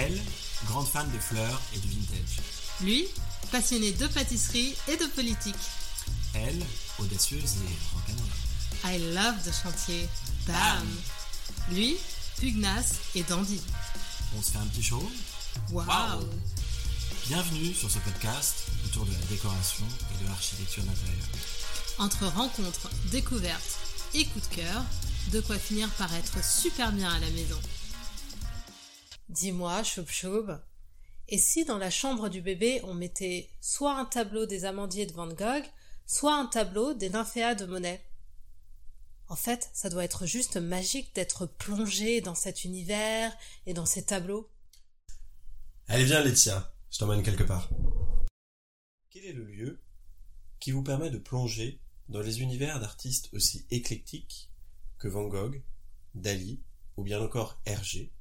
Elle, grande fan de fleurs et du vintage. Lui, passionné de pâtisserie et de politique. Elle, audacieuse et rock'n'roll. I love the chantier. Bam Lui, pugnace et dandy. On se fait un petit show Waouh Bienvenue sur ce podcast autour de la décoration et de l'architecture d'intérieur. Entre rencontres, découvertes et coups de cœur, de quoi finir par être super bien à la maison. Dis-moi, choub choub, et si dans la chambre du bébé on mettait soit un tableau des amandiers de Van Gogh, soit un tableau des nymphéas de Monet? En fait, ça doit être juste magique d'être plongé dans cet univers et dans ces tableaux. Allez viens Laetitia, je t'emmène quelque part. Quel est le lieu qui vous permet de plonger dans les univers d'artistes aussi éclectiques que Van Gogh, Dali ou bien encore Hergé,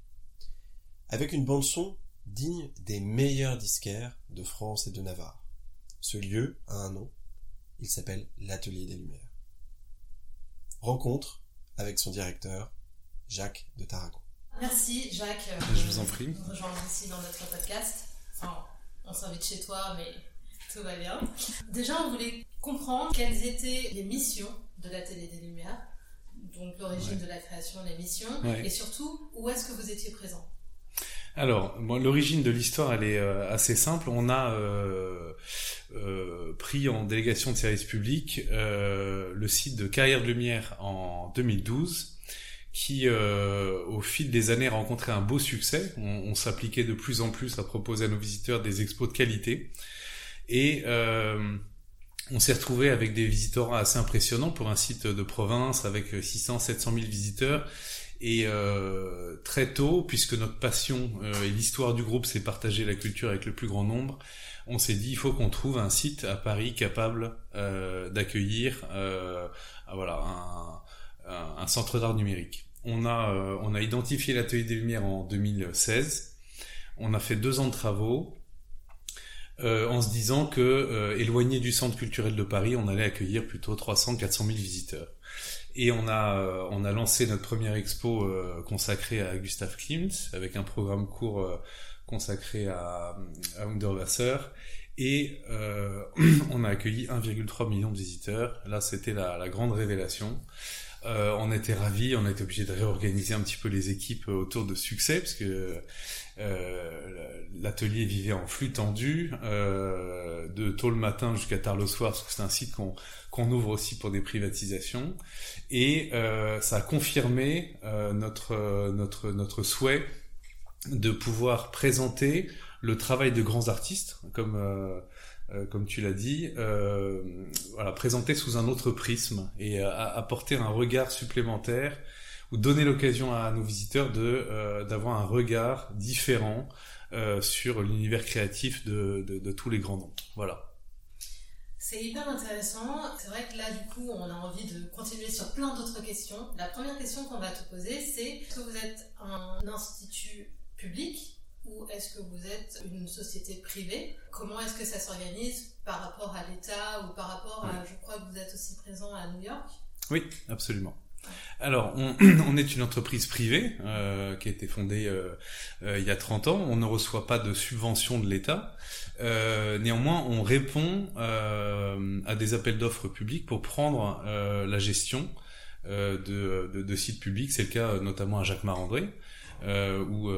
avec une bande-son digne des meilleurs disquaires de France et de Navarre. Ce lieu a un nom, il s'appelle l'Atelier des Lumières. Rencontre avec son directeur, Jacques de Tarragon. Merci Jacques. Je vous en prie. Nous rejoindre ici dans notre podcast. Enfin, on s'invite chez toi, mais tout va bien. Déjà, on voulait comprendre quelles étaient les missions de l'Atelier des Lumières, donc l'origine de la création, les missions, Ouais. et surtout où est-ce que vous étiez présent? Alors, bon, l'origine de l'histoire, elle est euh, assez simple. On a euh, euh, pris en délégation de service public le site de Carrière de Lumière en 2012, qui, au fil des années, a rencontré un beau succès. On, s'appliquait de plus en plus à proposer à nos visiteurs des expos de qualité. Et on s'est retrouvé avec des visiteurs assez impressionnants pour un site de province avec 600, 700 000 visiteurs. Et euh, très tôt, puisque notre passion euh, et l'histoire du groupe, c'est partager la culture avec le plus grand nombre, on s'est dit il faut qu'on trouve un site à Paris capable euh, d'accueillir euh, voilà un, un, un centre d'art numérique. On a euh, on a identifié l'atelier des Lumières en 2016. On a fait deux ans de travaux. euh, en se disant que éloigné du centre culturel de Paris, on allait accueillir plutôt 300-400 000 visiteurs. Et on a, euh, on a lancé notre première expo euh, consacrée à Gustav Klimt, avec un programme court euh, consacré à, à Underwasser. Et euh, on a accueilli 1,3 million de visiteurs. Là, c'était la, la grande révélation. Euh, on était ravis, on a été obligé de réorganiser un petit peu les équipes autour de succès, parce que euh, l'atelier vivait en flux tendu, de tôt le matin jusqu'à tard le soir, parce que c'est un site qu'on qu'on ouvre aussi pour des privatisations. Et euh, ça a confirmé euh, notre, euh, notre, notre souhait de pouvoir présenter le travail de grands artistes, comme, euh, euh, comme tu l'as dit, euh, voilà, présenter sous un autre prisme et apporter un regard supplémentaire ou donner l'occasion à nos visiteurs de d'avoir un regard différent sur l'univers créatif de, de, de tous les grands noms. Voilà. C'est hyper intéressant. C'est vrai que là, du coup, on a envie de continuer sur plein d'autres questions. La première question qu'on va te poser, c'est est-ce que vous êtes un institut public ou est-ce que vous êtes une société privée? Comment est-ce que ça s'organise par rapport à l'État ou par rapport à, je crois que vous êtes aussi présent à New York? Oui, absolument. Alors, on, est une entreprise privée euh, qui a été fondée euh, euh, il y a 30 ans. On ne reçoit pas de subvention de l'État. Euh, néanmoins, on répond euh, à des appels d'offres publics pour prendre la gestion de, de, de sites publics. C'est le cas notamment à Jacques Marandré, où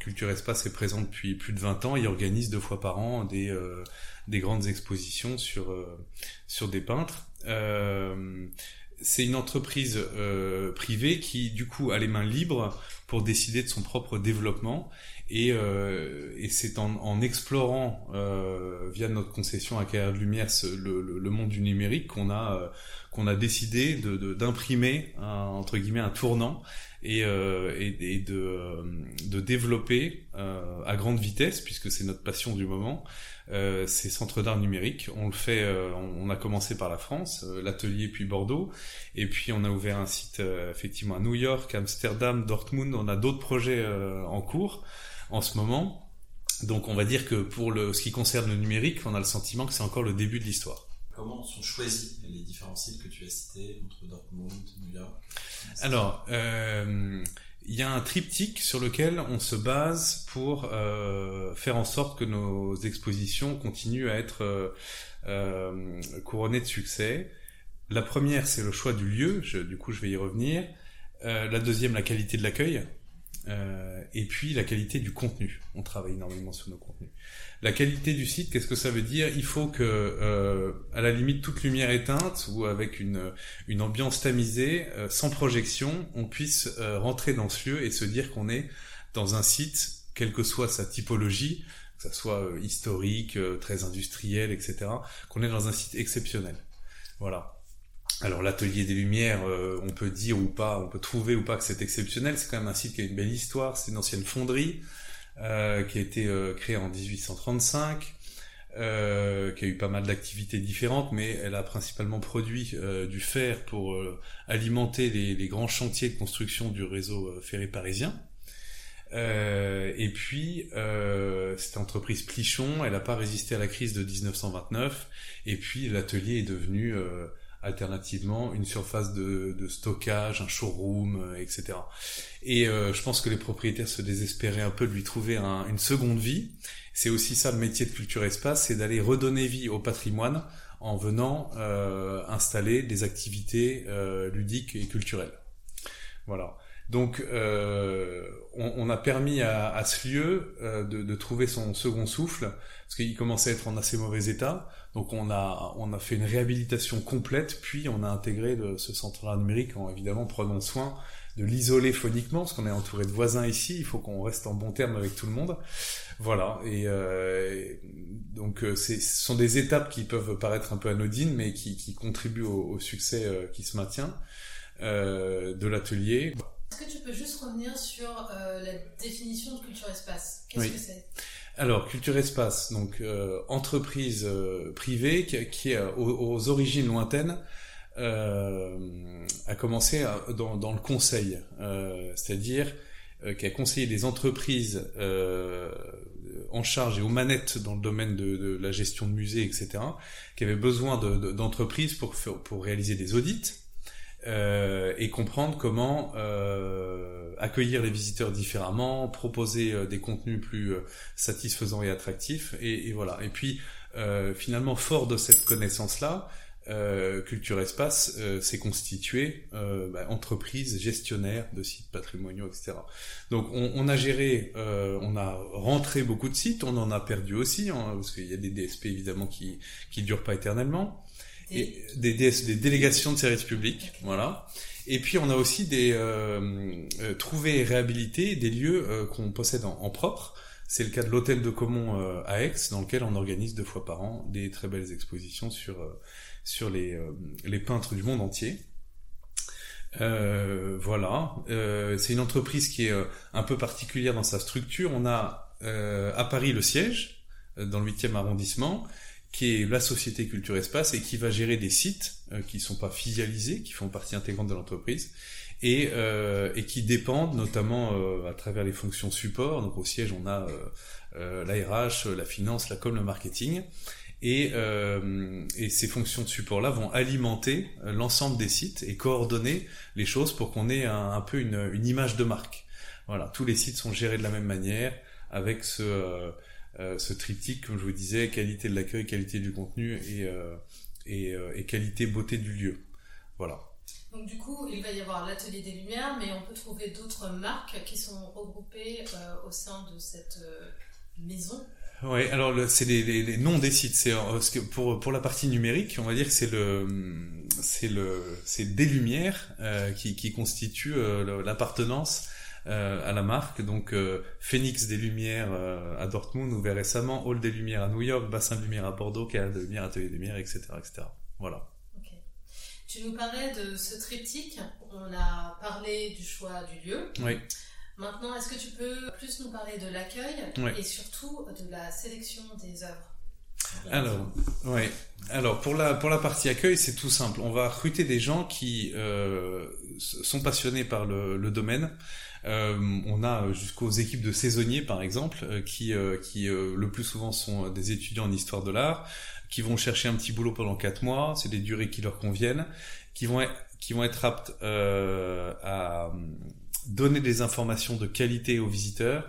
Culture Espace est présent depuis plus de 20 ans. Il organise deux fois par an des, des grandes expositions sur, sur des peintres. Euh, c'est une entreprise euh, privée qui, du coup, a les mains libres pour décider de son propre développement. Et, euh, et c'est en, explorant, euh, via notre concession à Carrière de Lumière, ce- le, monde du numérique, qu'on a, euh, qu'on a décidé de, de- d'imprimer, un- entre guillemets, un tournant et, euh, et, et de, euh, de développer euh, à grande vitesse, puisque c'est notre passion du moment, euh, ces centres d'art numérique. On le fait, euh, on, on a commencé par la France, euh, l'atelier puis Bordeaux, et puis on a ouvert un site effectivement à New York, Amsterdam, Dortmund. On a d'autres projets en cours en ce moment. Donc on va dire que pour le, ce qui concerne le numérique, on a le sentiment que c'est encore le début de l'histoire. Comment sont choisis les différents sites que tu as cités entre Dortmund, New York? Alors, euh, il y a un triptyque sur lequel on se base pour euh, faire en sorte que nos expositions continuent à être euh, couronnées de succès. La première, c'est le choix du lieu, du coup je vais y revenir. La deuxième, la qualité de l'accueil. Et puis la qualité du contenu. On travaille énormément sur nos contenus. La qualité du site, qu'est-ce que ça veut dire? Il faut que, euh, à la limite, toute lumière éteinte ou avec une, une ambiance tamisée, euh, sans projection, on puisse euh, rentrer dans ce lieu et se dire qu'on est dans un site, quelle que soit sa typologie, que ça soit euh, historique, euh, très industriel, etc., qu'on est dans un site exceptionnel. Voilà. Alors l'atelier des Lumières, euh, on peut dire ou pas, on peut trouver ou pas que c'est exceptionnel. C'est quand même un site qui a une belle histoire. C'est une ancienne fonderie euh, qui a été euh, créée en 1835, euh, qui a eu pas mal d'activités différentes, mais elle a principalement produit euh, du fer pour euh, alimenter les, les, grands chantiers de construction du réseau ferré parisien. et puis cette entreprise Plichon, elle n'a pas résisté à la crise de 1929, et puis l'atelier est devenu alternativement une surface de, stockage, un showroom, euh, etc. Et euh, je pense que les propriétaires se désespéraient un peu de lui trouver un, une seconde vie. C'est aussi ça le métier de Culture Espace, c'est d'aller redonner vie au patrimoine en venant euh, installer des activités euh, ludiques et culturelles. Voilà. Donc, euh, on, a permis à, ce lieu euh, de, trouver son second souffle, parce qu'il commençait à être en assez mauvais état. Donc, on a, on a fait une réhabilitation complète, puis on a intégré ce centre numérique en évidemment prenant soin de l'isoler phoniquement, parce qu'on est entouré de voisins ici, il faut qu'on reste en bon terme avec tout le monde. Voilà, et euh, donc ce sont des étapes qui peuvent paraître un peu anodines, mais qui, qui contribuent au, succès euh, qui se maintient euh, de l'atelier. Est-ce que tu peux juste revenir sur euh, la définition de culture espace? Qu'est-ce oui. que c'est? Alors, Culture Espace, donc euh, entreprise euh, privée qui, qui est aux, aux, origines lointaines, euh, a commencé à, dans, dans, le conseil, c'est-à-dire qui a conseillé des entreprises en charge et aux manettes dans le domaine de, de la gestion de musées, etc., qui avaient besoin d'entreprises de, pour, pour réaliser des audits euh, et comprendre comment euh, accueillir les visiteurs différemment, proposer euh, des contenus plus euh, satisfaisants et attractifs, et, et, voilà. Et puis euh, finalement, fort de cette connaissance-là, Culture Espace s'est constitué bah, entreprise gestionnaire de sites patrimoniaux, etc. Donc on, on a géré, on a rentré beaucoup de sites, on en a perdu aussi, hein, parce qu'il y a des DSP évidemment qui qui durent pas éternellement et des, délégations de services publics, voilà. Et puis on a aussi des euh, euh, trouver et réhabiliter des lieux euh, qu'on possède en, en propre. C'est le cas de l'hôtel de Comont euh, à Aix, dans lequel on organise deux fois par an des très belles expositions sur euh, sur les euh, les peintres du monde entier. voilà, c'est une entreprise qui est un peu particulière dans sa structure. On a à Paris le siège dans le 8e arrondissement qui est la société Culture Espace et qui va gérer des sites euh, qui sont pas filialisés, qui font partie intégrante de l'entreprise et, euh, qui dépendent notamment euh, à travers les fonctions support. Donc au siège, on a l'ARH, la finance, la com, le marketing. Et, ces fonctions de support-là vont alimenter l'ensemble des sites et coordonner les choses pour qu'on ait un, peu une, une, image de marque. Voilà, tous les sites sont gérés de la même manière avec ce ce triptyque, comme je vous disais, qualité de l'accueil, qualité du contenu et, euh, et, euh, et, qualité beauté du lieu. Voilà. Donc du coup, il va y avoir l'atelier des Lumières, mais on peut trouver d'autres marques qui sont regroupées au sein de cette maison. Oui, alors c'est les, les, les, noms des sites. C'est pour pour la partie numérique, on va dire que c'est le c'est le c'est des lumières euh, qui qui constituent euh, l'appartenance euh, à la marque. Donc euh, Phoenix des Lumières euh, à Dortmund, ouvert récemment, Hall des Lumières à New York, Bassin de Lumière à Bordeaux, Carrière de Lumière, Atelier des Lumières, etc., etc. Voilà. Okay. Tu nous parlais de ce triptyque. On a parlé du choix du lieu. Oui. Maintenant, est-ce que tu peux plus nous parler de l'accueil oui. et surtout de la sélection des œuvres? Alors, ouais. Alors pour la pour la partie accueil, c'est tout simple. On va recruter des gens qui euh, sont passionnés par le, le domaine. Euh, on a jusqu'aux équipes de saisonniers, par exemple, euh, qui euh, qui le plus souvent sont des étudiants en histoire de l'art, qui vont chercher un petit boulot pendant quatre mois. C'est des durées qui leur conviennent, qui vont être, qui vont être aptes à donner des informations de qualité aux visiteurs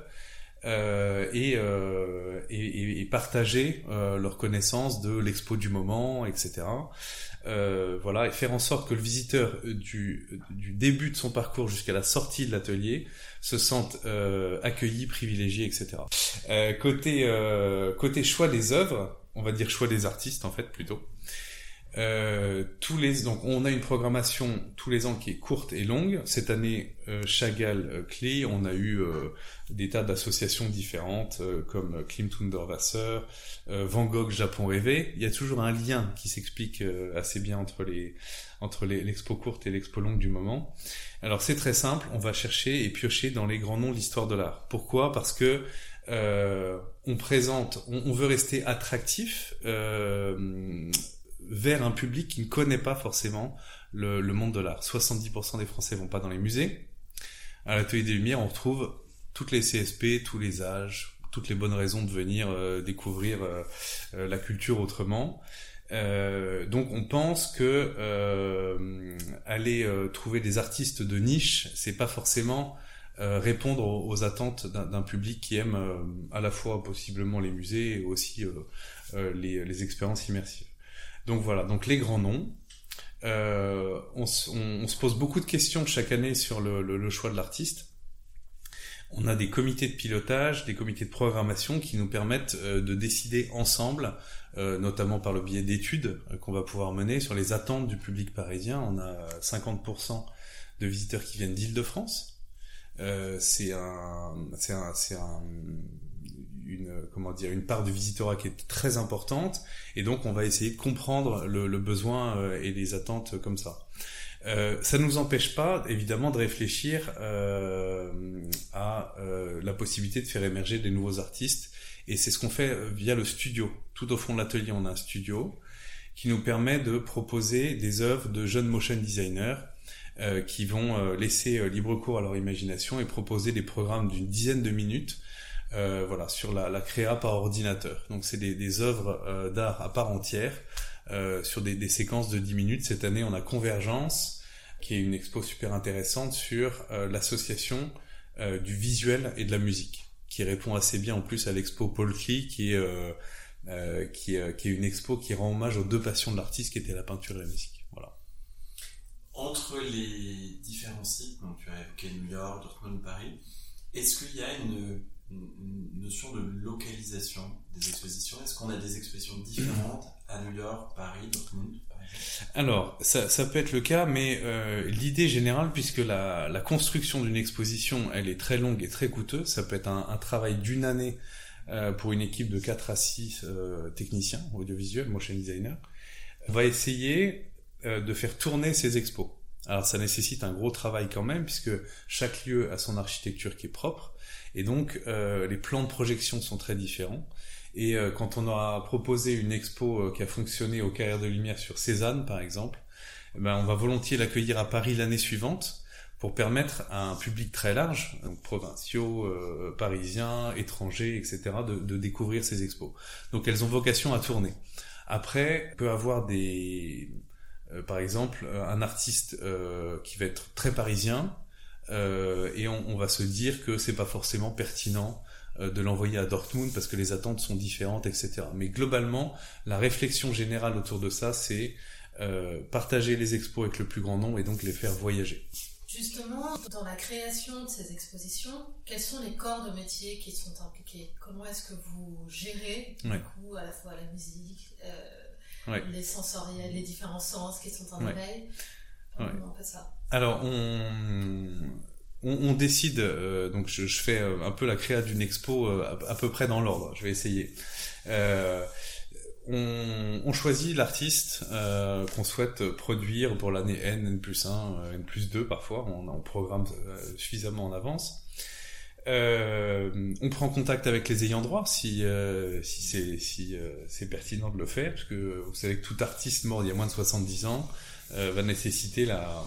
euh, et, partager euh, leur connaissance de l'expo du moment, etc. Euh, voilà, et faire en sorte que le visiteur du, du début de son parcours jusqu'à la sortie de l'atelier se sente euh, accueilli, privilégié, etc. Euh, côté côté choix des œuvres, on va dire choix des artistes en fait plutôt. Euh, tous les donc on a une programmation tous les ans qui est courte et longue. Cette année, euh, Chagall euh, Clé, on a eu euh, des tas d'associations différentes comme Klim Thunderwasser, Van Gogh Japon rêvé. Il y a toujours un lien qui s'explique assez bien entre les entre l'expo courte et l'expo longue du moment. Alors c'est très simple, on va chercher et piocher dans les grands noms de l'histoire de l'art. Pourquoi? Parce que on présente, on, on, veut rester attractif. Vers un public qui ne connaît pas forcément le, le monde de l'art. 70% des Français vont pas dans les musées. À l'atelier des Lumières, on retrouve toutes les CSP, tous les âges, toutes les bonnes raisons de venir euh, découvrir euh, euh, la culture autrement. donc on pense que aller trouver des artistes de niche, c'est pas forcément répondre aux, attentes d'un public qui aime à la fois possiblement les musées et aussi les, les expériences immersives. Donc voilà, donc les grands noms. Euh, on, se pose beaucoup de questions chaque année sur le, choix de l'artiste. On a des comités de pilotage, des comités de programmation qui nous permettent euh, de décider ensemble, euh, notamment par le biais d'études qu'on va pouvoir mener sur les attentes du public parisien. On a 50% de visiteurs qui viennent d'Île-de-France. c'est un, c'est un, c'est un, une comment dire une part de visitorat qui est très importante et donc on va essayer de comprendre le, le besoin euh, et les attentes comme ça. Euh, ça ne nous empêche pas évidemment de réfléchir euh, à euh, la possibilité de faire émerger des nouveaux artistes et c'est ce qu'on fait euh, via le studio. Tout au fond de l'atelier on a un studio qui nous permet de proposer des œuvres de jeunes motion designers euh, qui vont laisser libre cours à leur imagination et proposer des programmes d'une dizaine de minutes euh, voilà, sur la, créa par ordinateur. Donc c'est des, œuvres euh, d'art à part entière euh, sur des, séquences de 10 minutes. Cette année, on a Convergence, qui est une expo super intéressante sur l'association du visuel et de la musique, qui répond assez bien en plus à l'expo Paul Klee, qui est qui, qui est une expo qui rend hommage aux deux passions de l'artiste, qui étaient la peinture et la musique. Voilà. Entre les différents sites, donc tu as évoqué New York, Dortmund, Paris, est-ce qu'il y a une une notion de localisation des expositions. Est-ce qu'on a des expositions différentes à New York, Paris, Dortmund alors, ça, ça, peut être le cas, mais euh, l'idée générale, puisque la, la construction d'une exposition, elle est très longue et très coûteuse, ça peut être un, un travail d'une année euh, pour une équipe de 4 à 6 euh, techniciens audiovisuels, motion designers, on va essayer euh, de faire tourner ces expos. Alors ça nécessite un gros travail quand même, puisque chaque lieu a son architecture qui est propre, et donc, euh, les plans de projection sont très différents. Et euh, quand on aura proposé une expo euh, qui a fonctionné au Carrière de Lumière sur Cézanne, par exemple, eh ben, on va volontiers l'accueillir à Paris l'année suivante pour permettre à un public très large, donc provinciaux, euh, parisiens, étrangers, etc., de, de, découvrir ces expos. Donc elles ont vocation à tourner. Après, on peut avoir des, euh, par exemple, un artiste euh, qui va être très parisien, euh, et on, on, va se dire que c'est pas forcément pertinent euh, de l'envoyer à Dortmund parce que les attentes sont différentes, etc. Mais globalement, la réflexion générale autour de ça, c'est euh, partager les expos avec le plus grand nombre et donc les faire voyager. Justement, dans la création de ces expositions, quels sont les corps de métier qui sont impliqués? Comment est-ce que vous gérez, du ouais. coup, à la fois la musique, ouais. les sensoriels, les différents sens qui sont en éveil Ouais. On fait ça Alors, on, on, on décide, euh, donc je, je, fais un peu la créa d'une expo euh, à, à, peu près dans l'ordre, je vais essayer. Euh, on, on, choisit l'artiste euh, qu'on souhaite produire pour l'année N, N plus 1, N plus 2 parfois, on, on programme euh, suffisamment en avance. Euh, on prend contact avec les ayants droit si euh, si c'est si euh, pertinent de le faire parce que vous savez que tout artiste mort il y a moins de 70 ans euh, va nécessiter la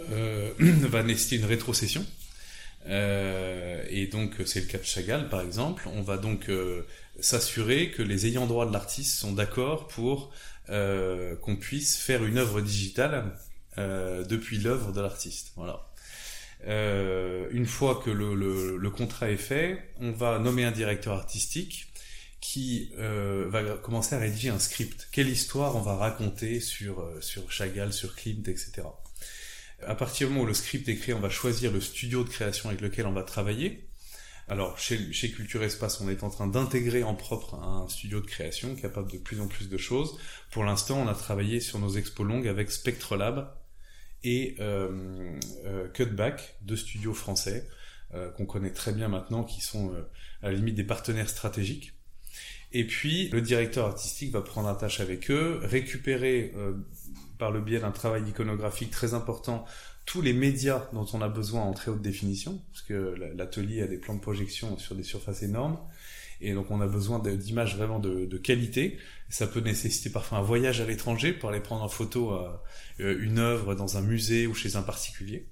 euh, va nécessiter une rétrocession. Euh, et donc c'est le cas de Chagall par exemple. On va donc s'assurer que les ayants droit de l'artiste sont d'accord pour qu'on puisse faire une œuvre digitale depuis l'œuvre de l'artiste. Voilà. Euh, une fois que le, le, contrat est fait, on va nommer un directeur artistique qui euh, va commencer à rédiger un script. Quelle histoire on va raconter sur, euh, sur Chagall, sur Klimt, etc. À partir du moment où le script est créé, on va choisir le studio de création avec lequel on va travailler. Alors, chez, Culture Espace, on est en train d'intégrer en propre un studio de création capable de plus en plus de choses. Pour l'instant, on a travaillé sur nos expos longues avec Spectrelab et euh, Cutback, deux studios français qu'on connaît très bien maintenant, qui sont à la limite des partenaires stratégiques. Et puis, le directeur artistique va prendre un tâche avec eux, récupérer euh, par le biais d'un travail iconographique très important tous les médias dont on a besoin en très haute définition, parce que l'atelier a des plans de projection sur des surfaces énormes, et donc on a besoin d'images vraiment de, qualité. Ça peut nécessiter parfois un voyage à l'étranger pour aller prendre en photo euh, une œuvre dans un musée ou chez un particulier.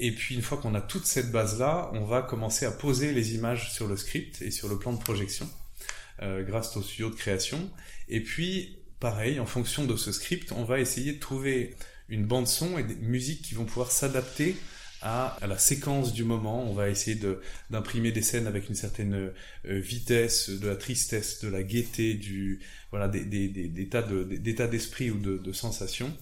Et puis une fois qu'on a toute cette base-là, on va commencer à poser les images sur le script et sur le plan de projection, euh, grâce au studio de création. Et puis, pareil, en fonction de ce script, on va essayer de trouver une bande son et des musiques qui vont pouvoir s'adapter à, la séquence du moment. On va essayer d'imprimer des scènes avec une certaine euh, vitesse, de la tristesse, de la gaieté, du voilà des, des, des, des tas d'esprit ou de, de, sensations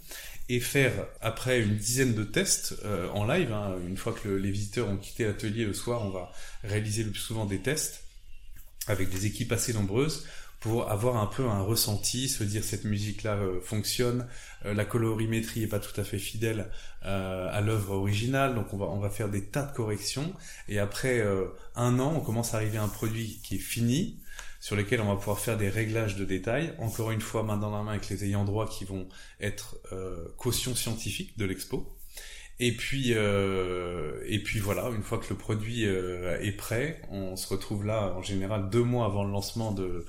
et faire après une dizaine de tests euh, en live. Hein, une fois que le, les visiteurs ont quitté l'atelier le soir, on va réaliser le plus souvent des tests avec des équipes assez nombreuses pour avoir un peu un ressenti, se dire cette musique-là euh, fonctionne, euh, la colorimétrie est pas tout à fait fidèle euh, à l'œuvre originale, donc on va on va faire des tas de corrections et après un an, on commence à arriver à un produit qui est fini, sur lequel on va pouvoir faire des réglages de détails. Encore une fois, main dans la main avec les ayants droit qui vont être caution scientifique de l'expo. Et puis, euh, et puis voilà, une fois que le produit euh, est prêt, on se retrouve là en général deux mois avant le lancement de,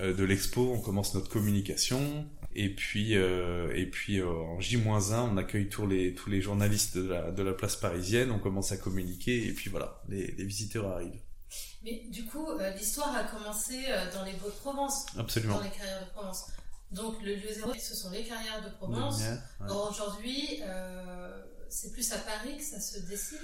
euh, de l'expo, on commence notre communication. Et puis, euh, et puis euh, en J-1, on accueille tous les, tous les journalistes de la, de la place parisienne, on commence à communiquer, et puis voilà, les, les visiteurs arrivent. Mais du coup, l'histoire a commencé dans les Beaux-de-Provence. Absolument. Dans les carrières de Provence. Donc le lieu zéro, ce sont les carrières de Provence. Ouais. Aujourd'hui, euh, c'est plus à Paris que ça se décide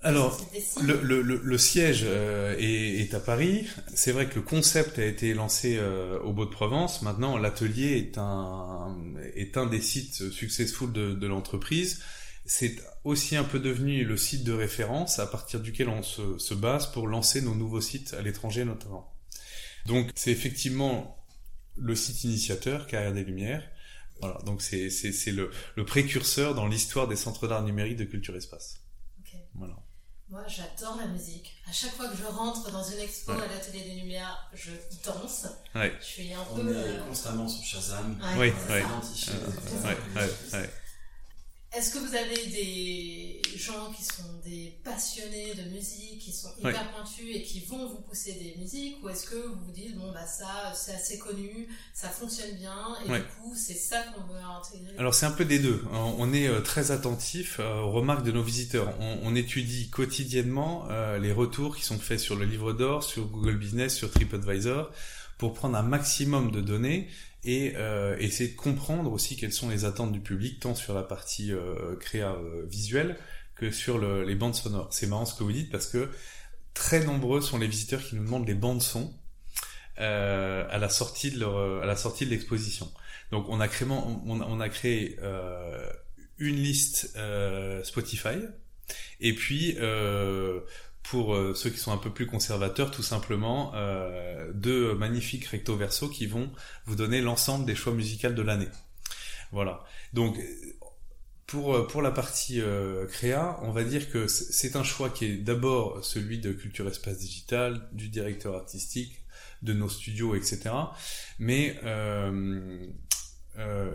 alors, le, le, le, siège euh, est, est, à Paris. C'est vrai que le concept a été lancé euh, au Beau-de-Provence. Maintenant, l'atelier est un, est un des sites successful de, de l'entreprise. C'est aussi un peu devenu le site de référence à partir duquel on se, se base pour lancer nos nouveaux sites à l'étranger notamment. Donc, c'est effectivement le site initiateur, Carrière des Lumières. Voilà, donc c'est le, le précurseur dans l'histoire des centres d'art numérique de Culture Espace. Okay. Voilà. Moi, j'adore la musique. À chaque fois que je rentre dans une expo ouais. à l'atelier des Lumières, je danse. Ouais. Je suis un On peu. est euh... constamment sur Shazam. Oui, oui. oui. Est-ce que vous avez des gens qui sont des passionnés de musique, qui sont hyper ouais. pointus et qui vont vous pousser des musiques ou est-ce que vous vous dites bon bah ça c'est assez connu, ça fonctionne bien et ouais. du coup c'est ça qu'on veut intégrer? Alors c'est un peu des deux. On est euh, très attentif aux remarques de nos visiteurs. On, on étudie quotidiennement euh, les retours qui sont faits sur le livre d'or, sur Google Business, sur TripAdvisor pour prendre un maximum de données et euh, essayer de comprendre aussi quelles sont les attentes du public, tant sur la partie euh, créa euh, visuelle que sur le, les bandes sonores. C'est marrant ce que vous dites parce que très nombreux sont les visiteurs qui nous demandent les bandes son euh, à la sortie de leur, à la sortie de l'exposition. Donc on a créé, on, on a créé euh, une liste euh, Spotify et puis pour euh, ceux qui sont un peu plus conservateurs, tout simplement euh, deux magnifiques recto verso qui vont vous donner l'ensemble des choix musicaux de l'année. Voilà. Donc pour pour la partie euh, créa, on va dire que c'est un choix qui est d'abord celui de Culture Espace Digital, du directeur artistique, de nos studios, etc. Mais euh,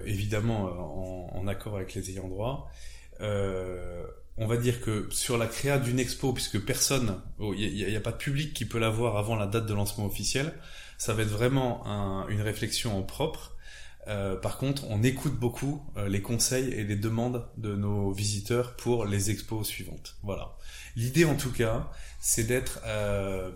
évidemment en, en, accord avec les ayants droit. Euh, on va dire que sur la créa d'une expo, puisque personne, il oh, n'y a, pas de public qui peut la voir avant la date de lancement officiel, ça va être vraiment un, une réflexion en propre. Euh, par contre, on écoute beaucoup euh, les conseils et les demandes de nos visiteurs pour les expos suivantes. Voilà. L'idée, en tout cas, c'est d'être euh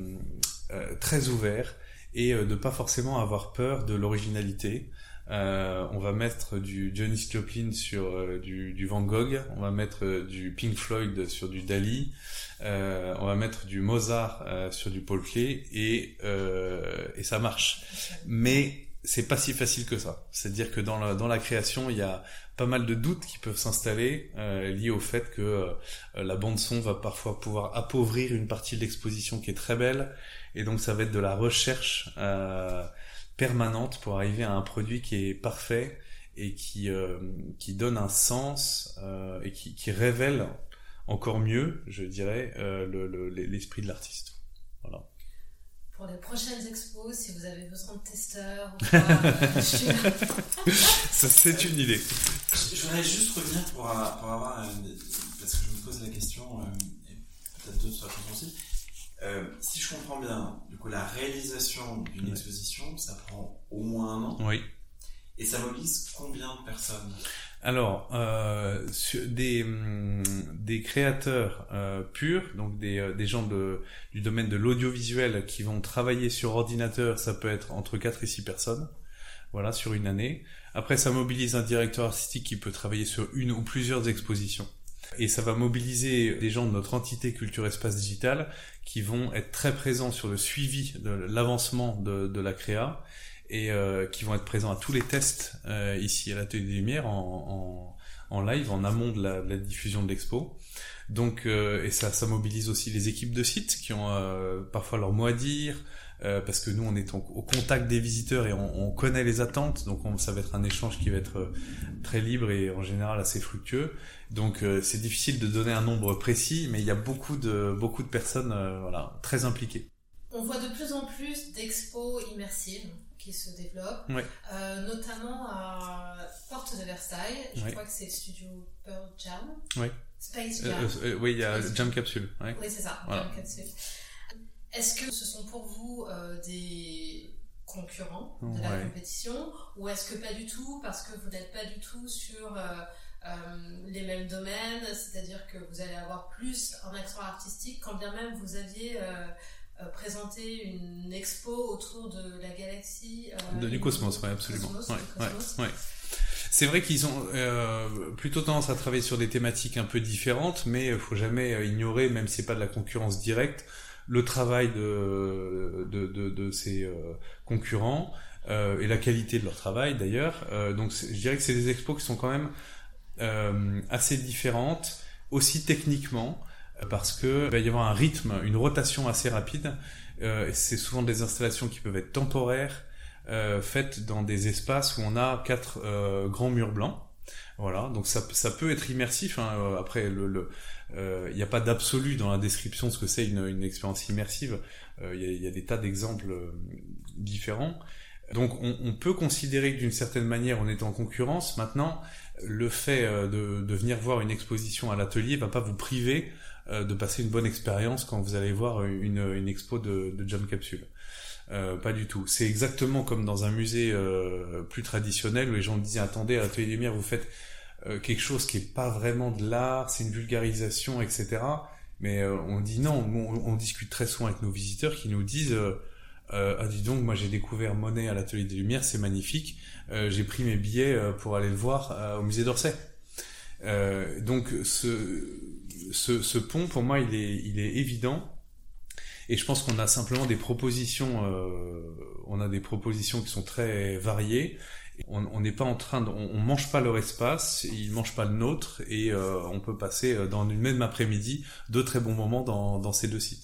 très ouvert et de pas forcément avoir peur de l'originalité. Euh, on va mettre du Johnny Joplin sur euh, du, Van Gogh, on va mettre euh, du Pink Floyd sur du Dali, euh, on va mettre du Mozart sur du Paul Klee et, et ça marche. Mais c'est pas si facile que ça. C'est-à-dire que dans la, dans la création, il y a pas mal de doutes qui peuvent s'installer liés au fait que la bande son va parfois pouvoir appauvrir une partie de l'exposition qui est très belle et donc ça va être de la recherche euh, permanente pour arriver à un produit qui est parfait et qui, euh, qui donne un sens euh, et qui, qui révèle encore mieux, je dirais, euh, l'esprit le, de l'artiste. Voilà. Pour les prochaines expos, si vous avez besoin de testeurs ou quoi, Ça, c'est une idée. Je voudrais juste revenir pour, pour avoir, parce que je me pose la question, et peut-être d'autres questions aussi, euh, si je comprends bien, du coup, la réalisation d'une exposition, ça prend au moins un an. Oui. Et ça mobilise combien de personnes? Alors, euh, des, hum, des créateurs euh, purs, donc des, des gens de, du domaine de l'audiovisuel qui vont travailler sur ordinateur, ça peut être entre 4 et 6 personnes, voilà, sur une année. Après, ça mobilise un directeur artistique qui peut travailler sur une ou plusieurs expositions. Et ça va mobiliser des gens de notre entité Culture Espace Digital qui vont être très présents sur le suivi de l'avancement de, la créa et euh, qui vont être présents à tous les tests euh, ici à l'Atelier des Lumières en, live, en amont de la, diffusion de l'expo. Donc, euh, et ça, ça mobilise aussi les équipes de site qui ont parfois leur mot à dire, euh, parce que nous on est au contact des visiteurs et on, on connaît les attentes, donc on, ça va être un échange qui va être euh, très libre et en général assez fructueux. Donc euh, c'est difficile de donner un nombre précis, mais il y a beaucoup de beaucoup de personnes voilà très impliquées. On voit de plus en plus d'expos immersives qui se développent, notamment à Porte de Versailles. Je crois que c'est le studio Pearl Jam. Oui. Space Jam. oui, il y a Jam Capsule. Oui, c'est ça, Jam Capsule. Est-ce que ce sont pour vous euh, des concurrents de la compétition ou est-ce que pas du tout parce que vous n'êtes pas du tout sur euh, euh, les mêmes domaines, c'est-à-dire que vous allez avoir plus un accent artistique quand bien même vous aviez présenté une expo autour de la galaxie de, du cosmos, oui, absolument. ouais, C'est vrai qu'ils ont plutôt tendance à travailler sur des thématiques un peu différentes, mais il faut jamais ignorer, même si c'est pas de la concurrence directe, le travail de, de, de, de ses euh, concurrents euh, et la qualité de leur travail d'ailleurs. Euh, donc je dirais que c'est des expos qui sont quand même assez différentes, aussi techniquement, parce que va y avoir un rythme, une rotation assez rapide. c'est souvent des installations qui peuvent être temporaires, faites dans des espaces où on a quatre grands murs blancs. Voilà, donc ça, ça peut être immersif. Hein. Après, le, le il euh, n'y a pas d'absolu dans la description de ce que c'est une, une, expérience immersive. Il euh, y, y, a des tas d'exemples euh, différents. Donc on, on, peut considérer que d'une certaine manière on est en concurrence. Maintenant, le fait de, de venir voir une exposition à l'atelier va pas vous priver de passer une bonne expérience quand vous allez voir une, une expo de, de Jam Capsule. Euh, pas du tout. C'est exactement comme dans un musée euh, plus traditionnel où les gens disaient attendez à l'atelier des lumières vous faites euh, quelque chose qui est pas vraiment de l'art, c'est une vulgarisation, etc. Mais euh, on dit non, on, discute très souvent avec nos visiteurs qui nous disent euh, ah dis donc, moi j'ai découvert Monet à l'Atelier des Lumières, c'est magnifique. j'ai pris mes billets pour aller le voir au musée d'Orsay. donc ce, ce, ce, pont, pour moi, il est, il est évident. Et je pense qu'on a simplement des propositions, on a des propositions qui sont très variées on n'est pas en train de, on, mange pas leur espace, ils mangent pas le nôtre et euh, on peut passer euh, dans une même après-midi de très bons moments dans, dans ces deux sites.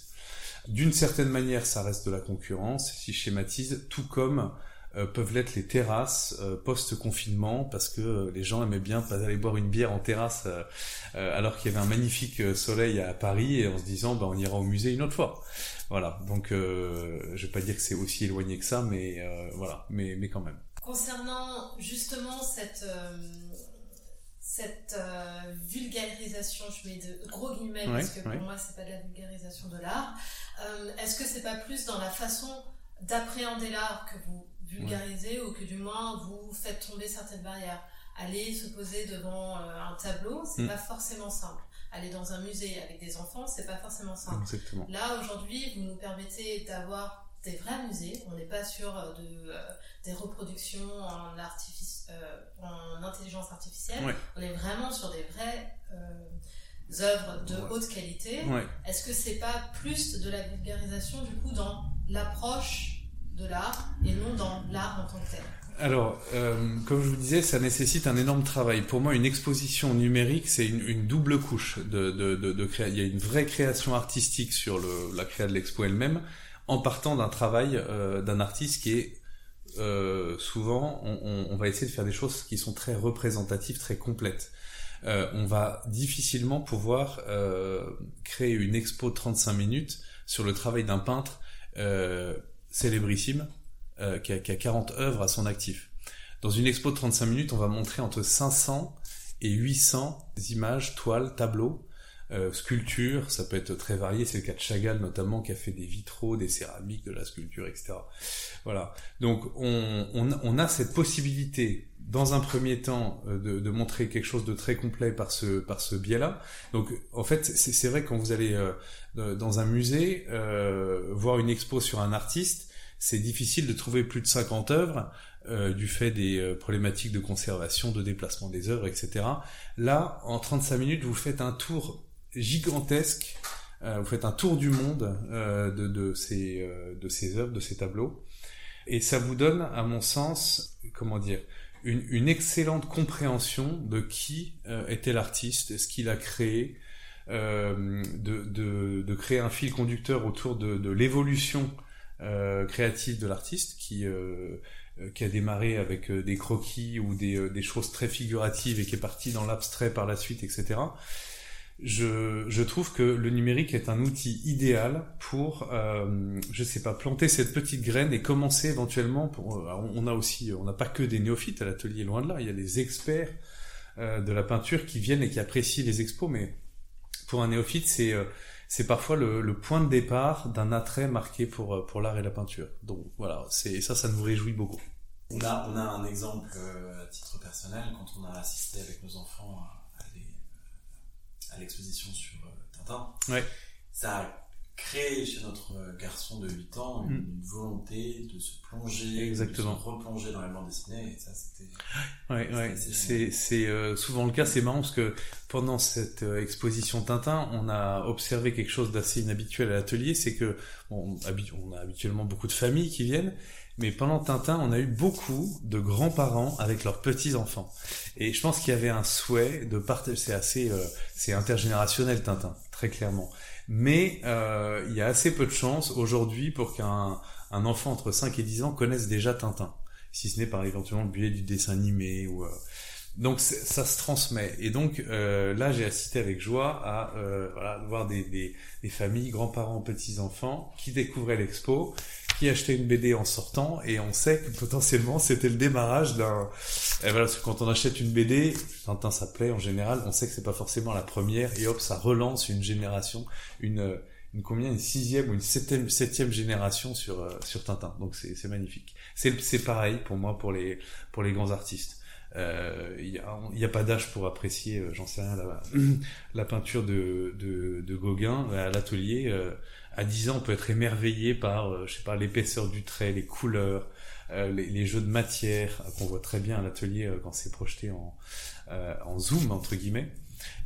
D'une certaine manière, ça reste de la concurrence, si je schématise, tout comme euh, peuvent l'être les terrasses post-confinement, parce que les gens aimaient bien aller boire une bière en terrasse alors qu'il y avait un magnifique soleil à Paris et en se disant bah, on ira au musée une autre fois. Voilà, donc je vais pas dire que c'est aussi éloigné que ça, mais voilà, mais, mais quand même. Concernant justement cette, euh, cette euh, vulgarisation, je mets de gros guillemets parce que pour moi c'est pas de la vulgarisation de l'art, euh, est-ce que c'est pas plus dans la façon d'appréhender l'art que vous vulgarisez ou que du moins vous faites tomber certaines barrières Aller se poser devant un tableau, c'est mm. pas forcément simple. Aller dans un musée avec des enfants, c'est pas forcément simple. Exactement. Là aujourd'hui, vous nous permettez d'avoir des vrais musées. On n'est pas sur euh, de, euh, des reproductions en, euh, en intelligence artificielle. Ouais. On est vraiment sur des vraies euh, œuvres de Ouais. haute qualité. Ouais. Est-ce que c'est pas plus de la vulgarisation du coup dans l'approche de l'art et non dans l'art en tant que tel Alors, euh, comme je vous disais, ça nécessite un énorme travail. Pour moi, une exposition numérique, c'est une, double couche de, de, de, Il y a une vraie création artistique sur la créa de l'expo elle-même, en partant d'un travail euh, d'un artiste qui est euh, souvent, on, va essayer de faire des choses qui sont très représentatives, très complètes. On va difficilement pouvoir créer une expo de 35 minutes sur le travail d'un peintre célébrissime euh, qui, a, qui a 40 œuvres à son actif. Dans une expo de 35 minutes, on va montrer entre 500 et 800 images, toiles, tableaux, euh, sculptures, ça peut être très varié, c'est le cas de Chagall notamment qui a fait des vitraux, des céramiques, de la sculpture, etc. Voilà. Donc on, on, on a cette possibilité dans un premier temps euh, de, de montrer quelque chose de très complet par ce par ce biais-là. Donc en fait c'est c'est vrai quand vous allez euh, euh, dans un musée euh, voir une expo sur un artiste, c'est difficile de trouver plus de 50 œuvres euh, du fait des euh, problématiques de conservation, de déplacement des œuvres, etc. Là, en 35 minutes, vous faites un tour gigantesque, euh, vous faites un tour du monde euh, de, de, ces, euh, de ces œuvres, de ces tableaux, et ça vous donne, à mon sens, comment dire, une, une excellente compréhension de qui était l'artiste, ce qu'il a créé, euh, de, de, de créer un fil conducteur autour de, de l'évolution euh, créative de l'artiste qui euh, qui a démarré avec des croquis ou des, des choses très figuratives et qui est parti dans l'abstrait par la suite, etc. Je, trouve que le numérique est un outil idéal pour, euh, je sais pas, planter cette petite graine et commencer éventuellement. Euh, on a aussi, on n'a pas que des néophytes à l'atelier, loin de là. Il y a des experts euh, de la peinture qui viennent et qui apprécient les expos, mais pour un néophyte, c'est euh, parfois le, point de départ d'un attrait marqué pour l'art et la peinture. Donc voilà, ça, ça nous réjouit beaucoup. On a, on a un exemple à titre personnel quand on a assisté avec nos enfants à l'exposition sur euh, Tintin. Ouais. Ça a créé chez notre euh, garçon de 8 ans une, une volonté de se plonger, Exactement. de se replonger dans la bande dessinée. Et ça, c'était. Ouais, ouais, C'est- euh, souvent le cas. C'est marrant parce que pendant cette exposition Tintin, on a observé quelque chose d'assez inhabituel à l'atelier, c'est que bon, on a habituellement beaucoup de familles qui viennent, mais pendant Tintin, on a eu beaucoup de grands-parents avec leurs petits enfants. Et je pense qu'il y avait un souhait de partager. C'est assez, euh, c'est intergénérationnel Tintin, très clairement. Mais euh, il y a assez peu de chances aujourd'hui pour qu'un un enfant entre 5 et 10 ans connaisse déjà Tintin si ce n'est par éventuellement le biais du dessin animé ou euh, donc ça se transmet et donc euh, là j'ai assisté avec joie à euh, voilà, voir des, des, des familles grands-parents petits enfants qui découvraient l'expo qui achetaient une BD en sortant et on sait que potentiellement c'était le démarrage d'un et voilà parce que quand on achète une BD Tintin ça plaît en général on sait que c'est pas forcément la première et hop ça relance une génération une une combien une sixième ou une septième septième génération sur euh, sur Tintin. Donc c'est c'est magnifique. C'est c'est pareil pour moi pour les pour les grands artistes. Euh, il y a il y a pas d'âge pour apprécier euh, j'en sais rien la la peinture de de, de Gauguin euh, à l'atelier euh, à 10 ans on peut être émerveillé par euh, je sais pas l'épaisseur du trait les couleurs euh, les, jeux de matière euh, qu'on voit très bien à l'atelier quand c'est projeté en zoom entre guillemets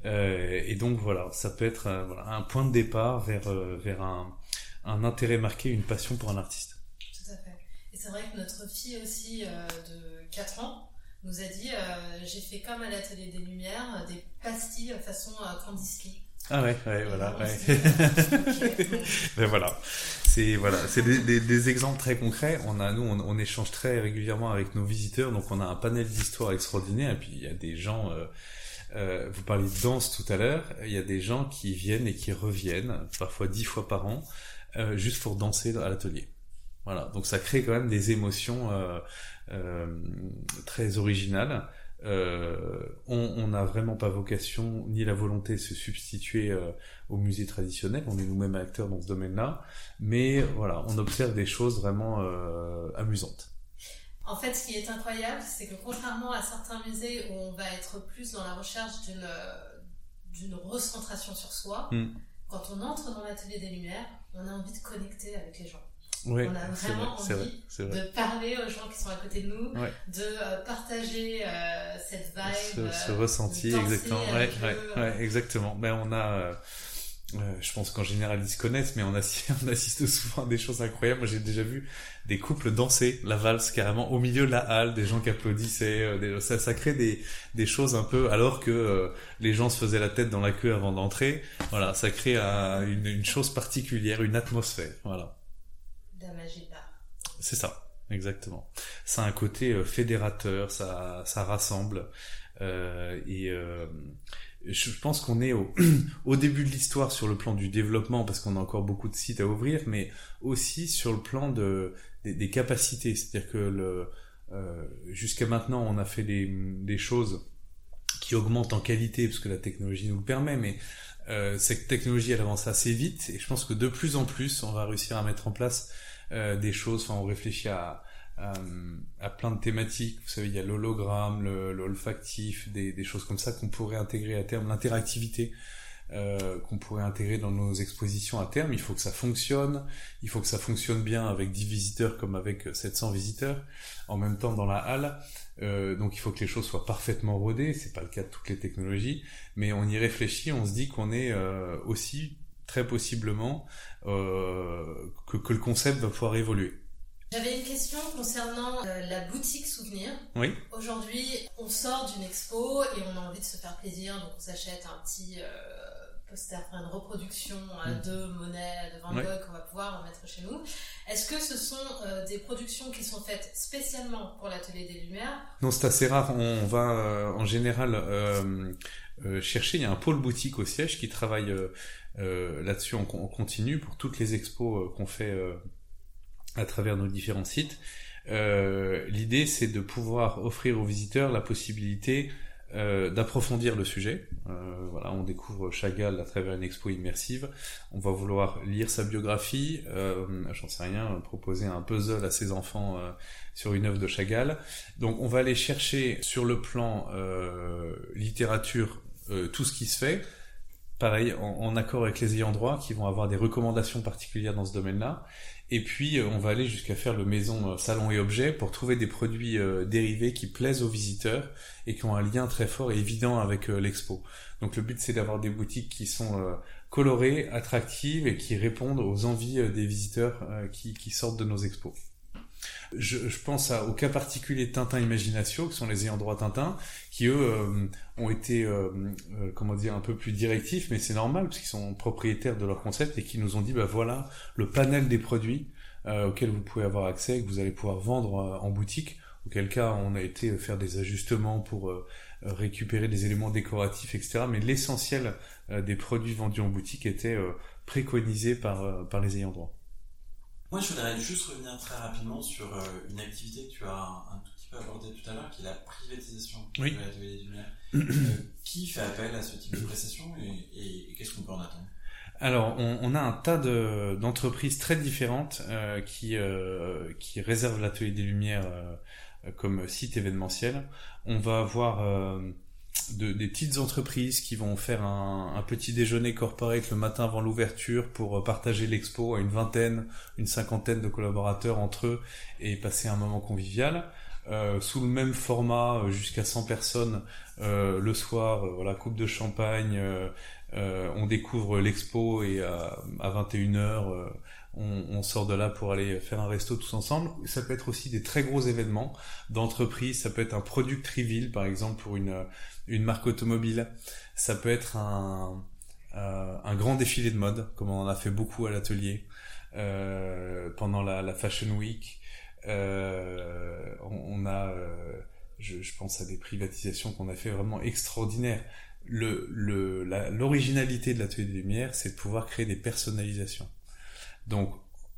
et donc voilà, ça peut être un point de départ vers, vers un, intérêt marqué, une passion pour un artiste. Tout à fait. Et c'est vrai que notre fille aussi de 4 ans nous a dit j'ai fait comme à l'atelier des Lumières, des pastilles façon Kandinsky. Ah ouais, ouais, voilà. Ouais. Ben voilà, c'est voilà, c'est des, des, des exemples très concrets. On a nous, on, on échange très régulièrement avec nos visiteurs, donc on a un panel d'histoires extraordinaire. Et puis il y a des gens. Euh, euh, vous parliez de danse tout à l'heure. Il y a des gens qui viennent et qui reviennent, parfois dix fois par an, euh, juste pour danser à l'atelier. Voilà, donc ça crée quand même des émotions euh, euh, très originales. Euh, on n'a vraiment pas vocation ni la volonté de se substituer euh, au musée traditionnel. On est nous-mêmes acteurs dans ce domaine-là, mais voilà, on observe des choses vraiment euh, amusantes. En fait, ce qui est incroyable, c'est que contrairement à certains musées où on va être plus dans la recherche d'une euh, d'une recentration sur soi, Mm. quand on entre dans l'atelier des Lumières, on a envie de connecter avec les gens. Ouais, On a vraiment vrai, c'est vrai, envie vrai. de parler aux gens qui sont à côté de nous, Ouais. de euh, partager euh, cette ce, vibe, ce euh, ressenti, de exactement. Ouais, eux, ouais, exactement. Ben on a, euh, je pense qu'en général ils se connaissent, mais on assiste, on assiste souvent à des choses incroyables. Moi j'ai déjà vu des couples danser la valse carrément au milieu de la halle, des gens qui applaudissaient. des- ça, ça crée des, des choses un peu, alors que euh, les gens se faisaient la tête dans la queue avant d'entrer. Voilà, ça crée une, une chose particulière, une atmosphère. Voilà. de la magie de l'art. C'est ça, exactement. Ça a un côté euh, fédérateur, ça, rassemble. Euh, et euh, je pense qu'on est au, début de l'histoire sur le plan du développement, parce qu'on a encore beaucoup de sites à ouvrir, mais aussi sur le plan de, des, capacités. C'est-à-dire que jusqu'à maintenant, on a fait des, des choses qui augmentent en qualité, parce que la technologie nous le permet, mais cette technologie, elle avance assez vite, et je pense que de plus en plus, on va réussir à mettre en place des choses. Enfin, on réfléchit à, à, plein de thématiques. Vous savez, il y a l'hologramme, l'olfactif, des, des choses comme ça qu'on pourrait intégrer à terme, l'interactivité euh, qu'on pourrait intégrer dans nos expositions à terme. Il faut que ça fonctionne. Il faut que ça fonctionne bien avec 10 visiteurs comme avec 700 visiteurs en même temps dans la halle. Euh, donc il faut que les choses soient parfaitement rodées. C'est pas le cas de toutes les technologies, mais on y réfléchit. On se dit qu'on est euh, aussi très possiblement euh, que, que le concept va pouvoir évoluer. J'avais une question concernant euh, la boutique souvenir. Oui. Aujourd'hui, on sort d'une expo et on a envie de se faire plaisir, donc on s'achète un petit euh, poster, une reproduction euh, Mm. de Monet, de Van. Gogh qu'on va pouvoir mettre chez nous. Est-ce que ce sont euh, des productions qui sont faites spécialement pour l'Atelier des Lumières? Non, c'est assez rare. On va euh, en général euh, euh, chercher. Il y a un pôle boutique au siège qui travaille euh, euh, là-dessus en, continu pour toutes les expos qu'on fait à travers nos différents sites. L'idée, c'est de pouvoir offrir aux visiteurs la possibilité d'approfondir le sujet. Voilà, on découvre Chagall à travers une expo immersive. On va vouloir lire sa biographie, j'en sais rien, proposer un puzzle à ses enfants sur une œuvre de Chagall. Donc, on va aller chercher sur le plan littérature euh, tout ce qui se fait. Pareil, en, en accord avec les ayants droit, qui vont avoir des recommandations particulières dans ce domaine-là. Et puis, euh, on va aller jusqu'à faire le maison euh, salon et objets pour trouver des produits euh, dérivés qui plaisent aux visiteurs et qui ont un lien très fort et évident avec l'expo. Donc, le but, c'est d'avoir des boutiques qui sont colorées, attractives et qui répondent aux envies des visiteurs qui sortent de nos expos. Je, pense à, au cas particulier de Tintin Imaginatio, qui sont les ayants droit Tintin, qui eux euh, ont été, euh, euh, comment dire, un peu plus directifs, mais c'est normal parce qu'ils sont propriétaires de leur concept et qui nous ont dit, bah voilà, le panel des produits euh, auxquels vous pouvez avoir accès, que vous allez pouvoir vendre euh, en boutique. Auquel cas, on a été faire des ajustements pour récupérer des éléments décoratifs, etc. Mais l'essentiel des produits vendus en boutique était préconisé par, par les ayants droit. Moi, je voudrais juste revenir très rapidement sur euh, une activité que tu as un, un tout petit peu abordée tout à l'heure, qui est la privatisation Oui. de l'atelier des lumières. Euh, qui fait appel à ce type de prestation et, et- et qu'est-ce qu'on peut en attendre? Alors, on, on a un tas de- d'entreprises très différentes euh, qui, euh, qui réservent l'atelier des Lumières comme site événementiel. On va avoir de- des petites entreprises qui vont faire un, petit déjeuner corporate le matin avant l'ouverture pour euh, partager l'expo à une vingtaine, une cinquantaine de collaborateurs entre eux et passer un moment convivial. Euh, sous le même format, euh, jusqu'à 100 personnes euh, le soir, euh, voilà, coupe de champagne, on découvre l'expo et à, à 21h, euh, on, on sort de là pour aller faire un resto tous ensemble. Ça peut être aussi des très gros événements d'entreprise, ça peut être un product reveal par exemple pour une, une marque automobile, ça peut être un, euh, un grand défilé de mode, comme on en a fait beaucoup à l'atelier euh, pendant la, la Fashion Week. Euh, on, on a, euh, je, je pense à des privatisations qu'on a fait vraiment extraordinaires le, l'originalité de l'atelier des lumières, c'est de pouvoir créer des personnalisations. Donc,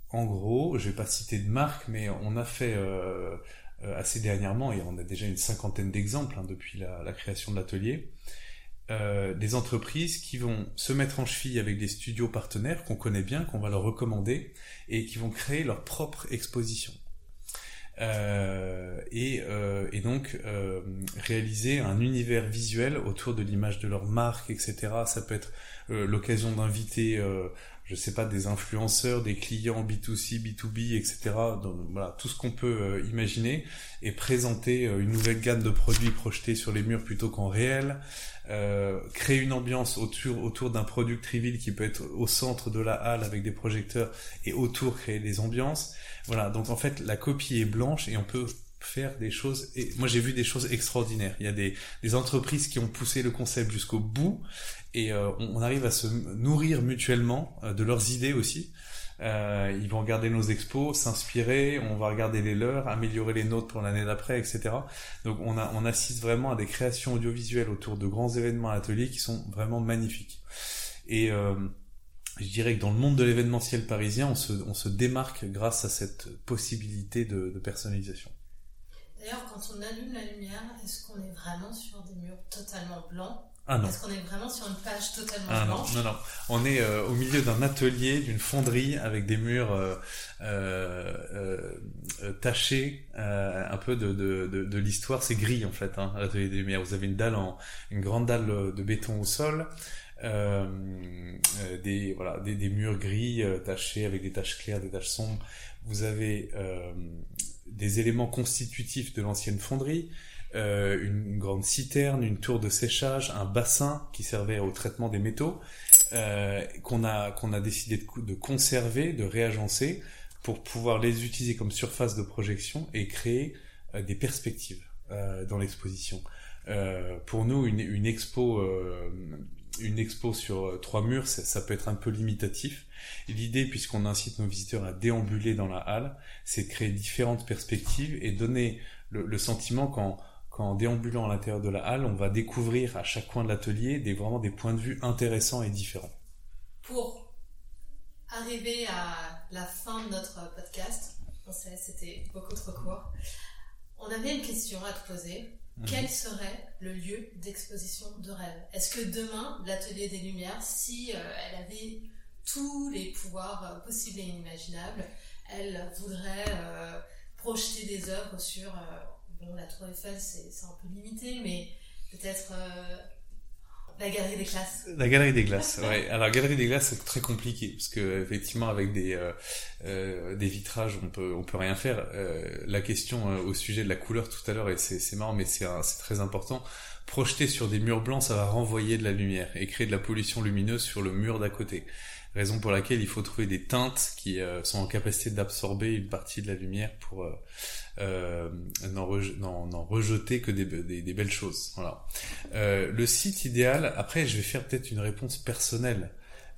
en gros, je vais pas citer de marque, mais on a fait euh, assez dernièrement, et on a déjà une cinquantaine d'exemples hein, depuis la, création de l'atelier, euh, des entreprises qui vont se mettre en cheville avec des studios partenaires qu'on connaît bien, qu'on va leur recommander, et qui vont créer leur propre exposition. Euh, et, et donc réaliser un univers visuel autour de l'image de leur marque, etc. Ça peut être l'occasion d'inviter je sais pas, des influenceurs, des clients B2C, B2B, etc. Donc, voilà, tout ce qu'on peut euh, imaginer et présenter euh, une nouvelle gamme de produits projetés sur les murs plutôt qu'en réel. Euh, créer une ambiance autour, autour d'un product reveal qui peut être au centre de la halle avec des projecteurs et autour créer des ambiances. Voilà, donc en fait la copie est blanche et on peut faire des choses. Et moi, j'ai vu des choses extraordinaires. Il y a des, des entreprises qui ont poussé le concept jusqu'au bout et euh, on, arrive à se nourrir mutuellement euh, de leurs idées aussi. Euh, ils vont regarder nos expos, s'inspirer, on va regarder les leurs, améliorer les nôtres pour l'année d'après, etc. Donc on, assiste vraiment à des créations audiovisuelles autour de grands événements ateliers qui sont vraiment magnifiques. Et je dirais que dans le monde de l'événementiel parisien, on se, démarque grâce à cette possibilité de personnalisation. D'ailleurs, quand on allume la lumière, est-ce qu'on est vraiment sur des murs totalement blancs? Ah non. Est-ce qu'on est vraiment sur une page totalement ah blanche non, non, non. On est euh, au milieu d'un atelier, d'une fonderie avec des murs euh, euh, euh tachés, un peu de, de, de, de l'histoire. C'est gris en fait, hein, l'atelier des lumières. Vous avez une dalle en, une grande dalle de béton au sol. des voilà des, des murs gris tachés avec des taches claires des taches sombres vous avez des éléments constitutifs de l'ancienne fonderie, euh, une, grande citerne, une tour de séchage, un bassin qui servait au traitement des métaux, euh, qu'on a qu'on a décidé de, conserver, de réagencer pour pouvoir les utiliser comme surface de projection et créer euh, des perspectives euh, dans l'exposition. Euh, pour nous, une, une expo une expo sur trois murs, ça, ça, peut être un peu limitatif. L'idée, puisqu'on incite nos visiteurs à déambuler dans la halle, c'est de créer différentes perspectives et donner le, le sentiment qu'en qu'en déambulant à l'intérieur de la halle, on va découvrir à chaque coin de l'atelier des, vraiment des points de vue intéressants et différents. Pour arriver à la fin de notre podcast, on sait c'était beaucoup trop court, on avait une question à te poser. Mhm. Quel serait le lieu d'exposition de rêve? Est-ce que demain, l'atelier des Lumières, si euh, elle avait tous les pouvoirs euh, possibles et inimaginables, elle voudrait euh, projeter des œuvres sur bon, la Tour Eiffel, c'est un peu limité, mais peut-être euh, la Galerie des Glaces. La Galerie des Glaces, ouais. Alors, Galerie des Glaces, c'est très compliqué, parce que effectivement, avec des, euh, euh, des vitrages, on peut, on peut rien faire. la question au sujet de la couleur tout à l'heure, et c'est marrant, mais c'est très important. Projeter sur des murs blancs, ça va renvoyer de la lumière et créer de la pollution lumineuse sur le mur d'à côté raison pour laquelle il faut trouver des teintes qui sont en capacité d'absorber une partie de la lumière pour euh, n'en rejeter que des, des, belles choses. Voilà. Euh, le site idéal. Après, je vais faire peut-être une réponse personnelle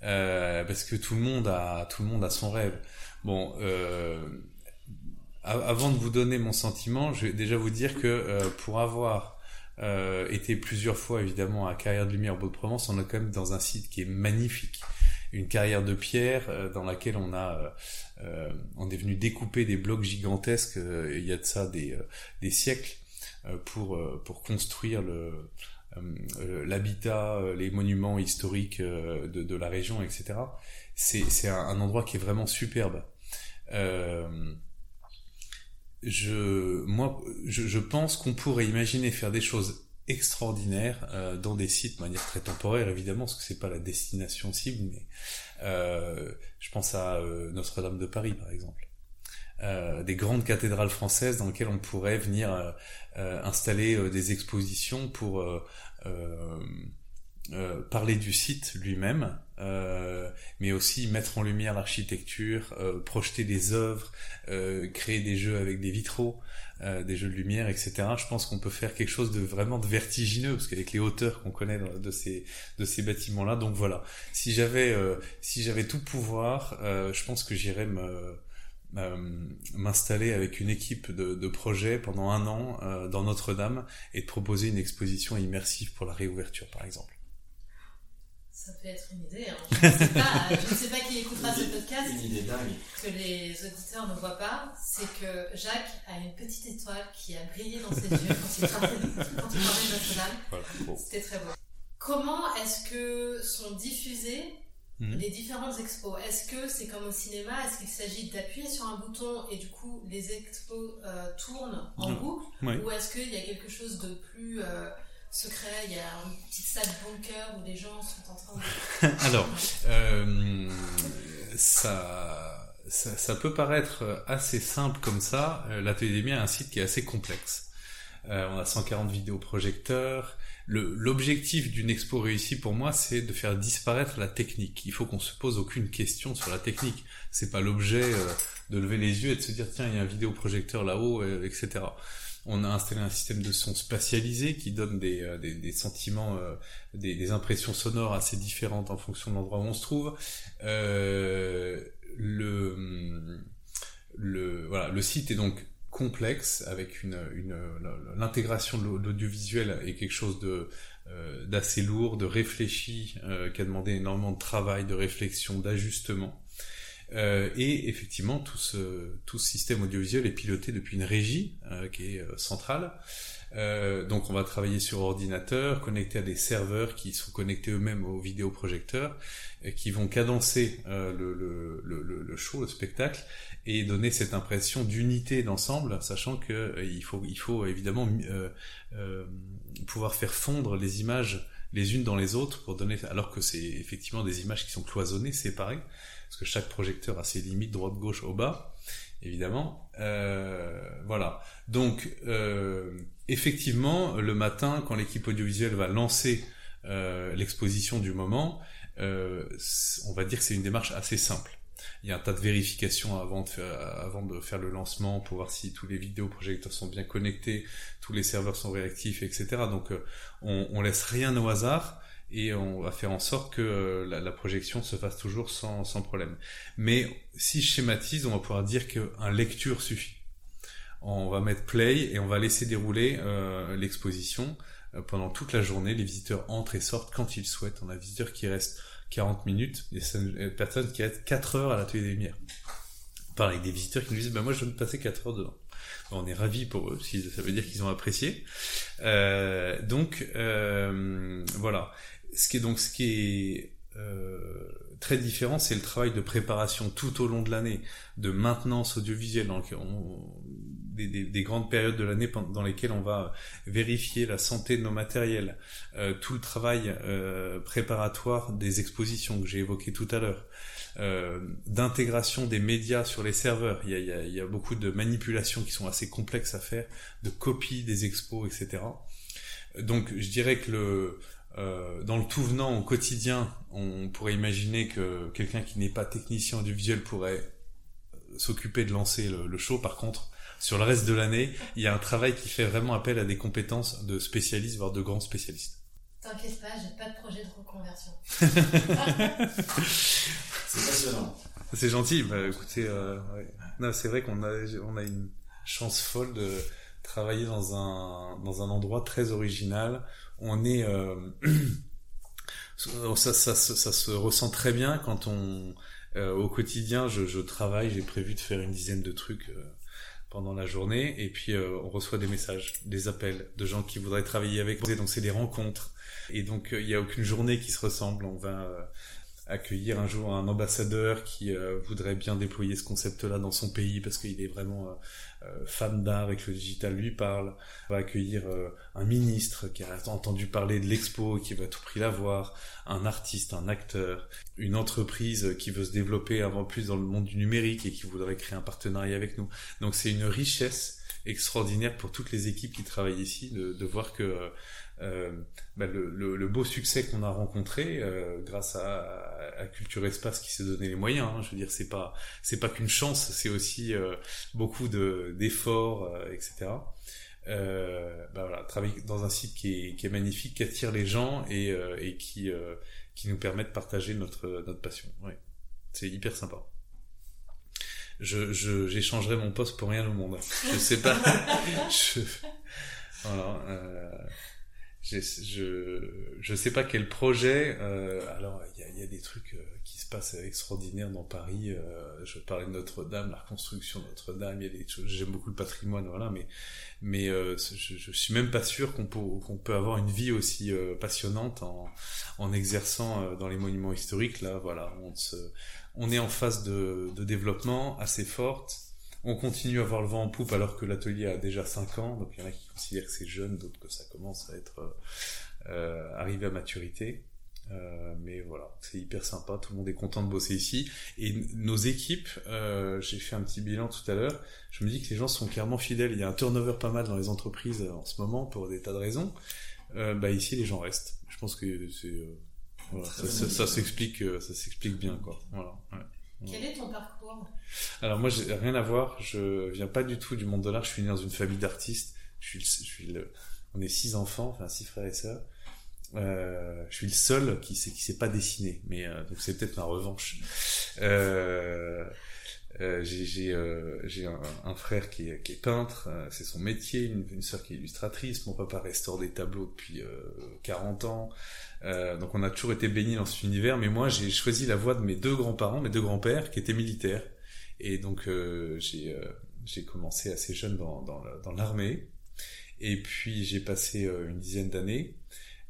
euh, parce que tout le monde a tout le monde a son rêve. Bon. Euh, avant de vous donner mon sentiment, je vais déjà vous dire que euh, pour avoir euh, été plusieurs fois évidemment à Carrière de Lumière au Beau-de-Provence, on est quand même dans un site qui est magnifique une carrière de pierre euh, dans laquelle on a euh, euh, on est venu découper des blocs gigantesques il y a de ça des, des siècles pour pour construire le l'habitat, les monuments historiques de, de, la région, etc. C'est, c'est un, endroit qui est vraiment superbe. Euh, je, moi, je, je pense qu'on pourrait imaginer faire des choses extraordinaire euh, dans des sites de manière très temporaire évidemment parce que c'est pas la destination cible mais euh, je pense à euh, Notre-Dame de Paris par exemple. Des grandes cathédrales françaises dans lesquelles on pourrait venir installer des expositions pour parler du site lui-même mais aussi mettre en lumière l'architecture projeter des œuvres créer des jeux avec des vitraux euh, des jeux de lumière, etc. Je pense qu'on peut faire quelque chose de vraiment de vertigineux, parce qu'avec les hauteurs qu'on connaît de ces de ces bâtiments-là, donc voilà. Si j'avais euh, si j'avais tout pouvoir, euh, je pense que j'irais me m'installer avec une équipe de, de projets pendant un an dans Notre-Dame et de proposer une exposition immersive pour la réouverture, par exemple. Ça peut être une idée. Hein. Je, ne sais pas, je ne sais pas qui écoutera ce podcast. Une idée dingue. Que les auditeurs ne voient pas, c'est que Jacques a une petite étoile qui a brillé dans ses yeux quand il parlait, Notre-Dame. C'était très beau. Comment est-ce que sont diffusées mhm. les différentes expos? Est-ce que c'est comme au cinéma? Est-ce qu'il s'agit d'appuyer sur un bouton et du coup les expos euh, tournent en boucle? Ou est-ce qu'il y a quelque chose de plus... Euh, secret Il y a une petite salle bunker où les gens sont en train de... Alors, euh, ça, ça, peut paraître assez simple comme ça. Euh, L'atelier est un site qui est assez complexe. Euh, on a 140 vidéoprojecteurs. L'objectif d'une expo réussie pour moi, c'est de faire disparaître la technique. Il faut qu'on se pose aucune question sur la technique. C'est pas l'objet de lever les yeux et de se dire tiens il y a un vidéoprojecteur là-haut, etc. On a installé un système de son spatialisé qui donne des, euh, sentiments, des, des, impressions sonores assez différentes en fonction de l'endroit où on se trouve. le, le, site est donc complexe avec une, une l'intégration de l'audiovisuel est quelque chose euh, d'assez lourd, de réfléchi, euh, qui a demandé énormément de travail, de réflexion, d'ajustement. Euh, et effectivement, tout ce, tout ce système audiovisuel est piloté depuis une régie euh, qui est euh, centrale. donc on va travailler sur ordinateur, connecté à des serveurs qui sont connectés eux-mêmes aux vidéoprojecteurs, et qui vont cadencer le, le, le, le, show, le spectacle, et donner cette impression d'unité d'ensemble, sachant que il faut il faut évidemment pouvoir faire fondre les images les unes dans les autres pour donner alors que c'est effectivement des images qui sont cloisonnées, séparées, parce que chaque projecteur a ses limites droite gauche au bas, évidemment. Euh, voilà. Donc euh, effectivement le matin quand l'équipe audiovisuelle va lancer euh, l'exposition du moment, on va dire que c'est une démarche assez simple il y a un tas de vérifications avant de faire, le lancement pour voir si tous les vidéoprojecteurs sont bien connectés, tous les serveurs sont réactifs, etc. Donc euh, on, laisse rien au hasard et on va faire en sorte que euh, la, projection se fasse toujours sans, problème. Mais si je schématise, on va pouvoir dire qu'un lecture suffit. On va mettre play et on va laisser dérouler euh, l'exposition pendant toute la journée. Les visiteurs entrent et sortent quand ils souhaitent. On a visiteurs qui restent 40 minutes, il y a personnes qui restent 4 heures à l'atelier des lumières. Pareil, des visiteurs qui nous disent, bah, moi je veux passer 4 heures dedans. On est ravis pour eux, ça veut dire qu'ils ont apprécié. Euh, donc euh, voilà. Ce qui est donc ce qui est euh, très différent, c'est le travail de préparation tout au long de l'année, de maintenance audiovisuelle. Donc on, des, des, des, grandes périodes de l'année dans lesquelles on va vérifier la santé de nos matériels, euh, tout le travail euh, préparatoire des expositions que j'ai évoqué tout à l'heure, euh, d'intégration des médias sur les serveurs. Il y, a, il, y a, il y, a, beaucoup de manipulations qui sont assez complexes à faire, de copies des expos, etc. Donc je dirais que le, euh, dans le tout venant au quotidien, on pourrait imaginer que quelqu'un qui n'est pas technicien audiovisuel pourrait s'occuper de lancer le, le, show. Par contre, sur le reste de l'année, il y a un travail qui fait vraiment appel à des compétences de spécialistes, voire de grands spécialistes. T'inquiète pas, j'ai pas de projet de reconversion. c'est passionnant. C'est gentil. Bah, écoutez, euh, ouais. non, c'est vrai qu'on a, on a une chance folle de travailler dans un, dans un endroit très original. On est, euh, ça, ça, ça, ça, se ressent très bien quand on, euh, au quotidien, je, je travaille. J'ai prévu de faire une dizaine de trucs euh, pendant la journée et puis euh, on reçoit des messages, des appels de gens qui voudraient travailler avec nous. Donc c'est des rencontres et donc euh, il n'y a aucune journée qui se ressemble. On va euh, accueillir un jour un ambassadeur qui voudrait bien déployer ce concept-là dans son pays parce qu'il est vraiment fan d'art et que le digital lui parle. Va accueillir un ministre qui a entendu parler de l'expo et qui veut à tout prix la voir, un artiste, un acteur, une entreprise qui veut se développer avant plus dans le monde du numérique et qui voudrait créer un partenariat avec nous. Donc c'est une richesse extraordinaire pour toutes les équipes qui travaillent ici de, de voir que euh, bah le, le, le, beau succès qu'on a rencontré euh, grâce à, à, Culture Espace qui s'est donné les moyens. Hein, je veux dire, c'est pas c'est pas qu'une chance, c'est aussi euh, beaucoup de d'efforts, euh, etc. Euh, bah voilà, travailler dans un site qui est, qui est magnifique, qui attire les gens et, euh, et qui, euh, qui nous permet de partager notre, notre passion. Ouais. C'est hyper sympa. Je, je, j'échangerai mon poste pour rien au monde. Je sais pas. je, voilà. Je, je, sais pas quel projet. Euh, alors, il y a, y a, des trucs euh, qui se passent extraordinaires dans Paris. Euh, je parlais de Notre-Dame, la reconstruction de Notre-Dame. Il y a des choses. J'aime beaucoup le patrimoine, voilà. Mais, mais euh, je, je suis même pas sûr qu'on peut, qu'on peut avoir une vie aussi euh, passionnante en, en exerçant dans les monuments historiques. Là, voilà, on se, on est en phase de, de développement assez forte on continue à avoir le vent en poupe alors que l'atelier a déjà 5 ans. Donc il y en a qui considèrent que c'est jeune, d'autres que ça commence à être euh, arrivé à maturité. Euh, mais voilà, c'est hyper sympa, tout le monde est content de bosser ici. Et nos équipes, euh, j'ai fait un petit bilan tout à l'heure, je me dis que les gens sont clairement fidèles. Il y a un turnover pas mal dans les entreprises en ce moment pour des tas de raisons. Euh, bah ici, les gens restent. Je pense que c'est euh, voilà, ça, ça, ça s'explique, euh, ça s'explique bien quoi. Voilà. Ouais. Quel est ton parcours? Alors moi, j'ai rien à voir. Je viens pas du tout du monde de l'art. Je suis né dans une famille d'artistes. Je suis, le, je suis le, on est six enfants, enfin six frères et sœurs. Euh, je suis le seul qui sait qui sait pas dessiner, mais euh, donc c'est peut-être ma revanche. Euh, euh, j'ai euh, un, un, frère qui est, peintre, euh, c'est son métier, une, sœur qui est illustratrice, mon papa restaure des tableaux depuis 40 ans. donc on a toujours été bénis dans cet univers, mais moi j'ai choisi la voie de mes deux grands-parents, mes deux grands-pères qui étaient militaires, et donc j'ai j'ai commencé assez jeune dans, dans l'armée, et puis j'ai passé une dizaine d'années.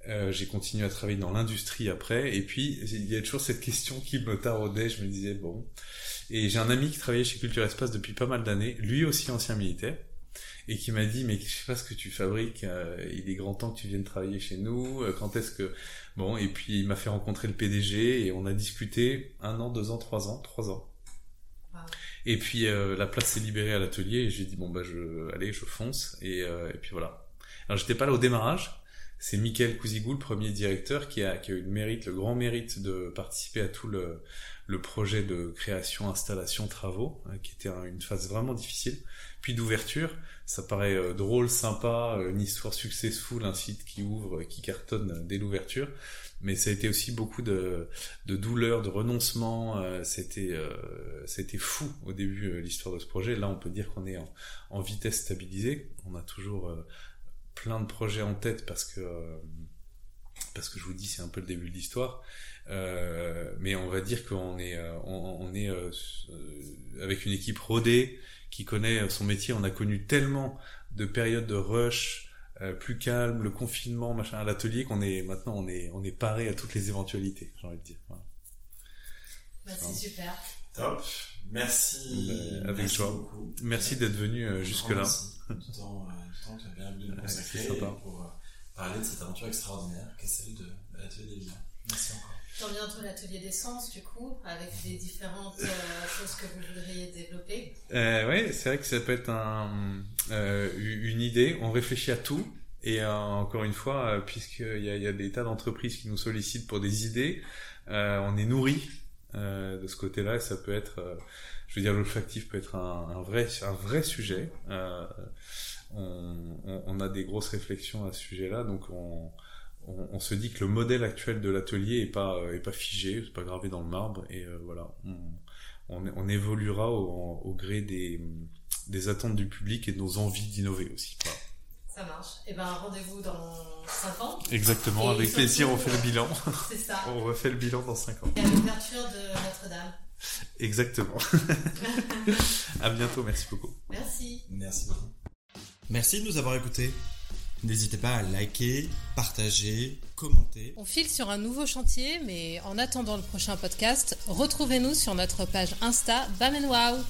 Euh, j'ai continué à travailler dans l'industrie après, et puis il y a toujours cette question qui me taraudait. Je me disais bon, et j'ai un ami qui travaillait chez Culture Espace depuis pas mal d'années, lui aussi ancien militaire, et qui m'a dit mais je sais pas ce que tu fabriques, euh, il est grand temps que tu viennes travailler chez nous. Euh, quand est-ce que bon Et puis il m'a fait rencontrer le PDG et on a discuté un an, deux ans, trois ans, trois ans. Wow. Et puis euh, la place s'est libérée à l'atelier et j'ai dit bon bah je allez je fonce et, euh, et puis voilà. Alors j'étais pas là au démarrage c'est Michael Cousigou, le premier directeur, qui a, qui a eu le mérite, le grand mérite de participer à tout le, le projet de création, installation, travaux, hein, qui était une phase vraiment difficile. Puis d'ouverture, ça paraît euh, drôle, sympa, une histoire successful, un site qui ouvre, qui cartonne dès l'ouverture. Mais ça a été aussi beaucoup de, de douleur, de renoncement. Euh, c'était, euh, c'était fou au début euh, l'histoire de ce projet. Là, on peut dire qu'on est en, en, vitesse stabilisée. On a toujours euh, plein de projets en tête parce que euh, parce que je vous dis c'est un peu le début de l'histoire. Euh, mais on va dire qu'on est euh, on, on est euh, avec une équipe rodée qui connaît son métier. On a connu tellement de périodes de rush euh, plus calme le confinement machin à l'atelier qu'on est maintenant on est on est paré à toutes les éventualités j'ai envie de dire. Voilà. bah, c'est super. Top merci bah, avec merci joie beaucoup. merci d'être venu jusque là du temps, euh, du temps que tu as bien voulu nous consacrer pour euh, parler de cette aventure extraordinaire qu'est celle de, l'atelier des villes. Merci encore. Dans bientôt l'atelier des sens, du coup, avec des différentes euh, choses que vous voudriez développer. Euh, oui, c'est vrai que ça peut être un, euh, une idée. On réfléchit à tout. Et euh, encore une fois, puisqu'il y y a des tas d'entreprises qui nous sollicitent pour des idées, on est nourri de ce côté-là. Et ça peut être je veux dire, l'olfactif peut être un, un, vrai, un vrai sujet. Euh, on, on, on, a des grosses réflexions à ce sujet-là, donc on, on, se dit que le modèle actuel de l'atelier est pas est pas figé, c'est pas gravé dans le marbre, et euh, voilà, on, évoluera au, au, gré des, des attentes du public et de nos envies d'innover aussi. Voilà. Ça marche. Et eh ben rendez-vous dans 5 ans. Exactement, et avec plaisir, on fait le bilan. C'est ça. on refait le bilan dans 5 ans. Et à l'ouverture de Notre-Dame. Exactement. à bientôt, merci beaucoup. Merci. Merci beaucoup. Merci de nous avoir écoutés. N'hésitez pas à liker, partager, commenter. On file sur un nouveau chantier, mais en attendant le prochain podcast, retrouvez-nous sur notre page Insta Bam Wow.